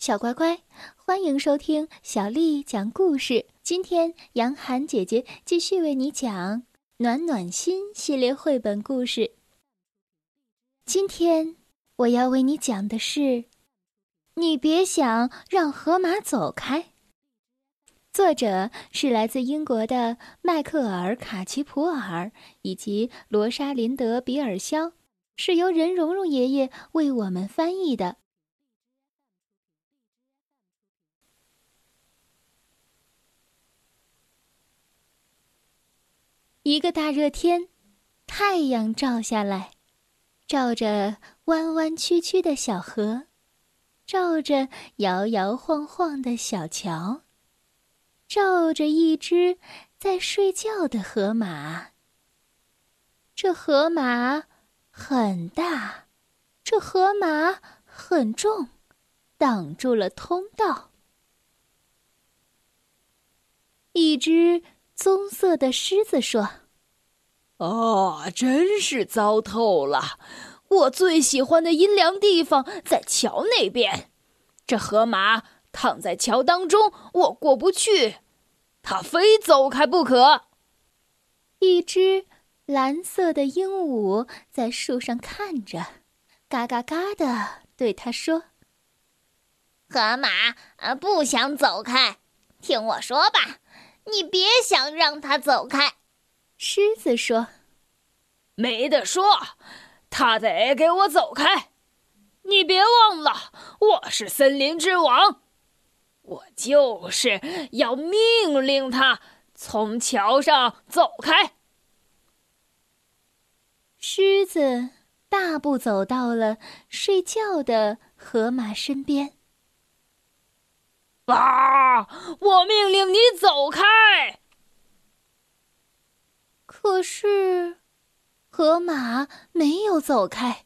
小乖乖，欢迎收听小丽讲故事。今天，杨涵姐姐继续为你讲《暖暖心》系列绘本故事。今天我要为你讲的是《你别想让河马走开》。作者是来自英国的迈克尔·卡奇普尔以及罗莎琳德·比尔肖，是由任蓉蓉爷爷为我们翻译的。一个大热天，太阳照下来，照着弯弯曲曲的小河，照着摇摇晃晃的小桥，照着一只在睡觉的河马。这河马很大，这河马很重，挡住了通道。一只。棕色的狮子说：“哦，真是糟透了！我最喜欢的阴凉地方在桥那边。这河马躺在桥当中，我过不去，它非走开不可。”一只蓝色的鹦鹉在树上看着，嘎嘎嘎的对他说：“河马啊，不想走开，听我说吧。”你别想让他走开，狮子说：“没得说，他得给我走开。你别忘了，我是森林之王，我就是要命令他从桥上走开。”狮子大步走到了睡觉的河马身边。啊！我命令你走开。可是，河马没有走开，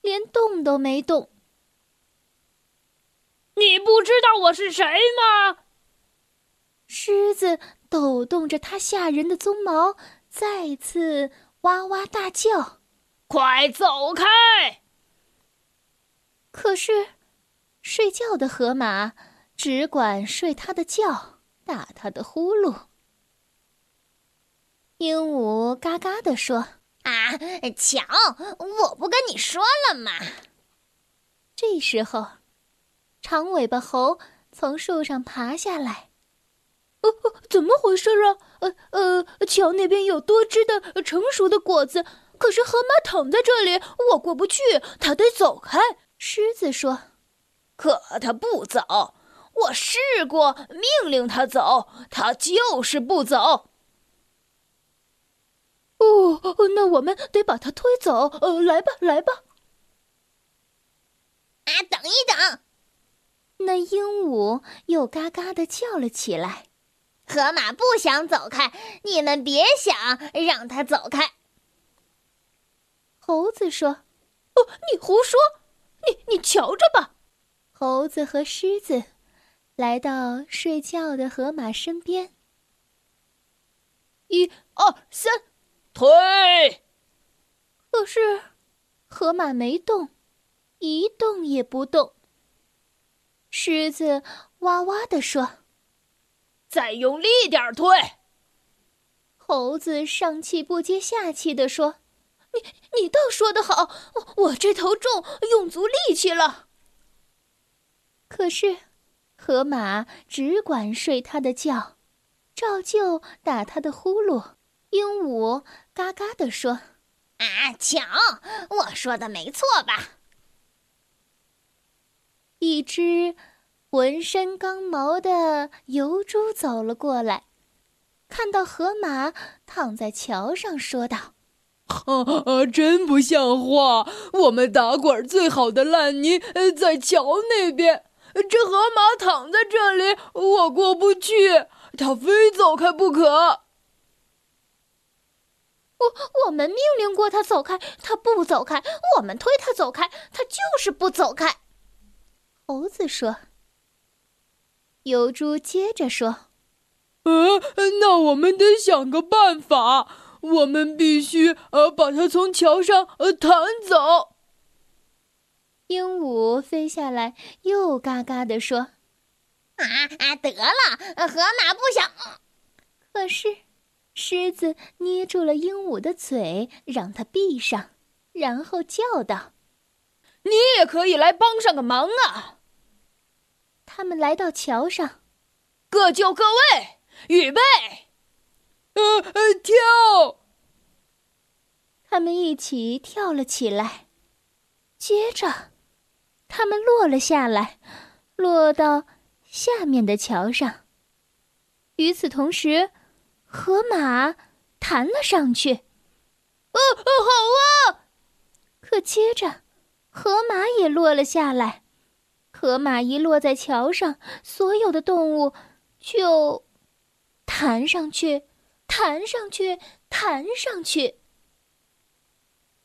连动都没动。你不知道我是谁吗？狮子抖动着它吓人的鬃毛，再次哇哇大叫：“快走开！”可是，睡觉的河马。只管睡他的觉，打他的呼噜。鹦鹉嘎嘎地说：“啊，瞧，我不跟你说了吗？”这时候，长尾巴猴从树上爬下来。“哦哦，怎么回事啊？呃呃，桥那边有多汁的成熟的果子，可是河马躺在这里，我过不去，它得走开。”狮子说：“可它不走。”我试过命令他走，他就是不走。哦，那我们得把他推走。呃，来吧，来吧。啊，等一等！那鹦鹉又嘎嘎的叫了起来。河马不想走开，你们别想让它走开。猴子说：“哦，你胡说！你你瞧着吧。”猴子和狮子。来到睡觉的河马身边，一二三，推。可是，河马没动，一动也不动。狮子哇哇地说：“再用力点推。”猴子上气不接下气地说：“你你倒说的好，我我这头重，用足力气了。”可是。河马只管睡他的觉，照旧打他的呼噜。鹦鹉嘎嘎地说：“啊，瞧，我说的没错吧？”一只浑身刚毛的疣猪走了过来，看到河马躺在桥上，说道：“啊，真不像话！我们打滚最好的烂泥在桥那边。”这河马躺在这里，我过不去，它非走开不可。我我们命令过它走开，它不走开；我们推它走开，它就是不走开。猴子说。油猪接着说：“呃，那我们得想个办法，我们必须呃把它从桥上呃弹走。”鹦鹉飞下来，又嘎嘎地说：“啊啊，得了，河马不想。”可是，狮子捏住了鹦鹉的嘴，让它闭上，然后叫道：“你也可以来帮上个忙啊！”他们来到桥上，各就各位，预备，呃呃，跳！他们一起跳了起来，接着，他们落了下来，落到下面的桥上。与此同时，河马弹了上去。哦哦，好啊！可接着，河马也落了下来。河马一落在桥上，所有的动物就弹上去，弹上去，弹上去。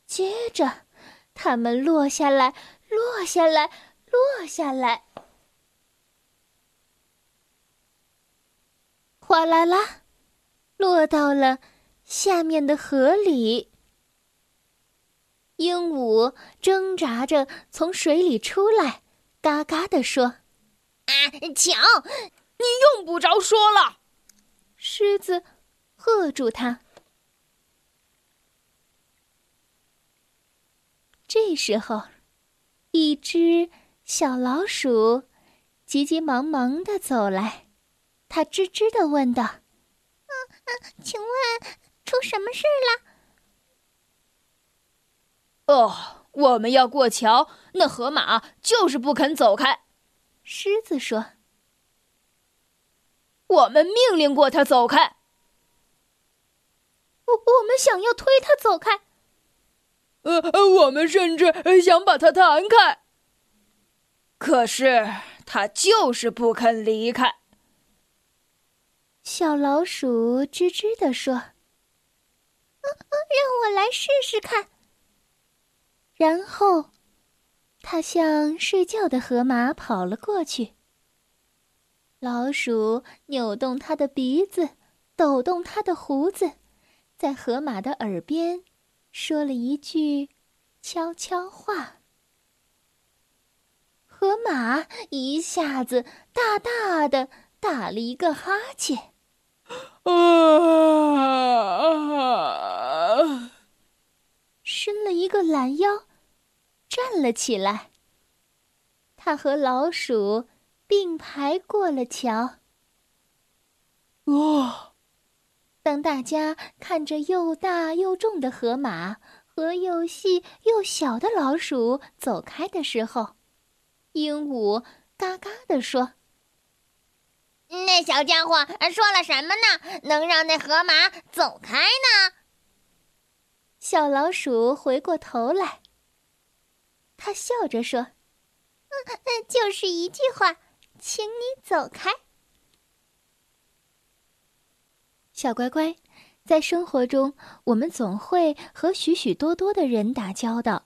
接着，它们落下来，落下来，落下来，哗啦啦，落到了下面的河里。鹦鹉挣扎着从水里出来，嘎嘎地说：“啊，瞧！你用不着说了。”狮子喝住他。这时候，一只小老鼠急急忙忙的走来，它吱吱的问道：“嗯嗯，请问出什么事了？”“哦，我们要过桥，那河马就是不肯走开。”狮子说：“我们命令过它走开。我我们想要推它走开。”呃呃，我们甚至想把它弹开，可是它就是不肯离开。小老鼠吱吱地说：“让我来试试看。”然后，它向睡觉的河马跑了过去。老鼠扭动它的鼻子，抖动它的胡子，在河马的耳边。说了一句悄悄话，河马一下子大大的打了一个哈欠，伸了一个懒腰，站了起来。他和老鼠并排过了桥。哦。当大家看着又大又重的河马和又细又小的老鼠走开的时候，鹦鹉嘎嘎地说：“那小家伙说了什么呢？能让那河马走开呢？”小老鼠回过头来，他笑着说：“嗯，就是一句话，请你走开。”小乖乖，在生活中，我们总会和许许多多的人打交道，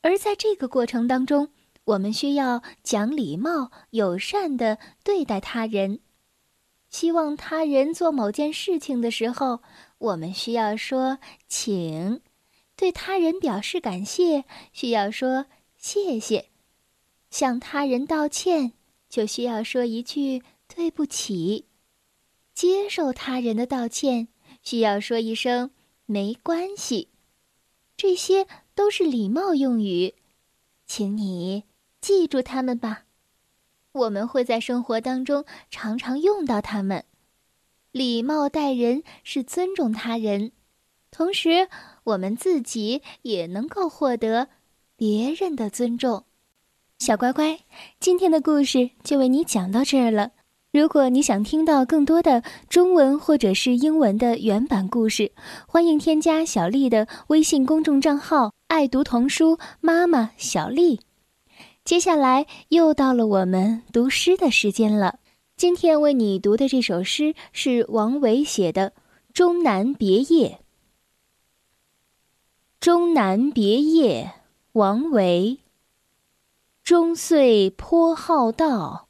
而在这个过程当中，我们需要讲礼貌、友善的对待他人。希望他人做某件事情的时候，我们需要说“请”；对他人表示感谢，需要说“谢谢”；向他人道歉，就需要说一句“对不起”。接受他人的道歉，需要说一声“没关系”，这些都是礼貌用语，请你记住它们吧。我们会在生活当中常常用到它们。礼貌待人是尊重他人，同时我们自己也能够获得别人的尊重。小乖乖，今天的故事就为你讲到这儿了。如果你想听到更多的中文或者是英文的原版故事，欢迎添加小丽的微信公众账号“爱读童书妈妈小丽”。接下来又到了我们读诗的时间了。今天为你读的这首诗是王维写的《终南别业》。《终南别业》王维。终岁颇好道。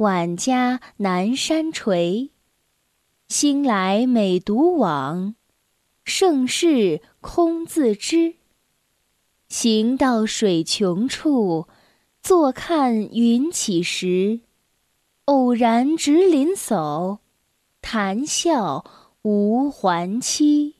晚家南山陲。兴来每独往，盛事空自知。行到水穷处，坐看云起时。偶然值林叟，谈笑无还期。